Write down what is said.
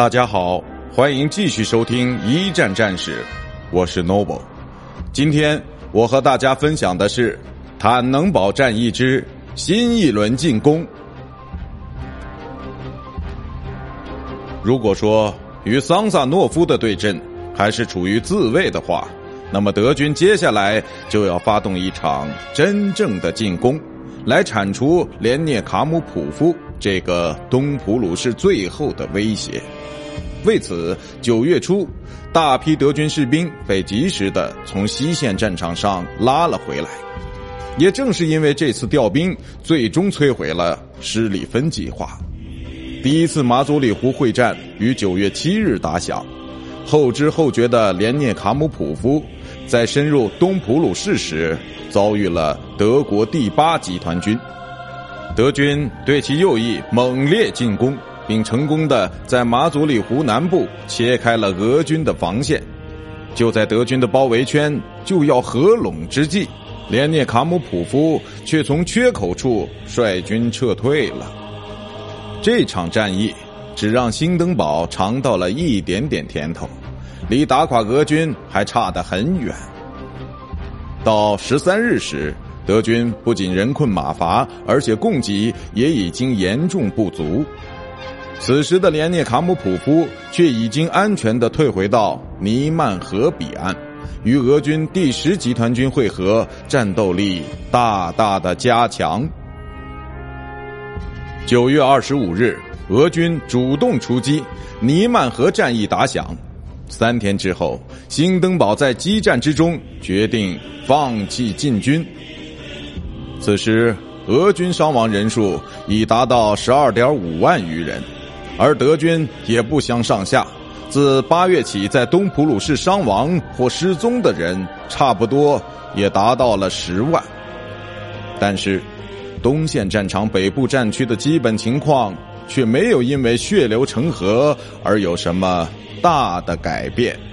大家好，欢迎继续收听一战战士，我是 Noble。今天我和大家分享的是坦能堡战役之新一轮进攻。如果说与桑萨诺夫的对阵还是处于自卫的话，那么德军接下来就要发动一场真正的进攻，来铲除连涅卡姆普夫这个东普鲁士最后的威胁。为此，九月初，大批德军士兵被及时的从西线战场上拉了回来。也正是因为这次调兵，最终摧毁了施里芬计划。第一次马祖里湖会战于九月七日打响，后知后觉的连涅卡姆普夫，在深入东普鲁士时，遭遇了德国第八集团军。德军对其右翼猛烈进攻。并成功的在马祖里湖南部切开了俄军的防线。就在德军的包围圈就要合拢之际，连涅卡姆普夫却从缺口处率军撤退了。这场战役只让兴登堡尝到了一点点甜头，离打垮俄军还差得很远。到十三日时，德军不仅人困马乏，而且供给也已经严重不足。此时的连涅卡姆普夫却已经安全的退回到尼曼河彼岸，与俄军第十集团军会合，战斗力大大的加强。九月二十五日，俄军主动出击，尼曼河战役打响。三天之后，兴登堡在激战之中决定放弃进军。此时，俄军伤亡人数已达到十二点五万余人。而德军也不相上下，自八月起，在东普鲁士伤亡或失踪的人差不多也达到了十万。但是，东线战场北部战区的基本情况却没有因为血流成河而有什么大的改变。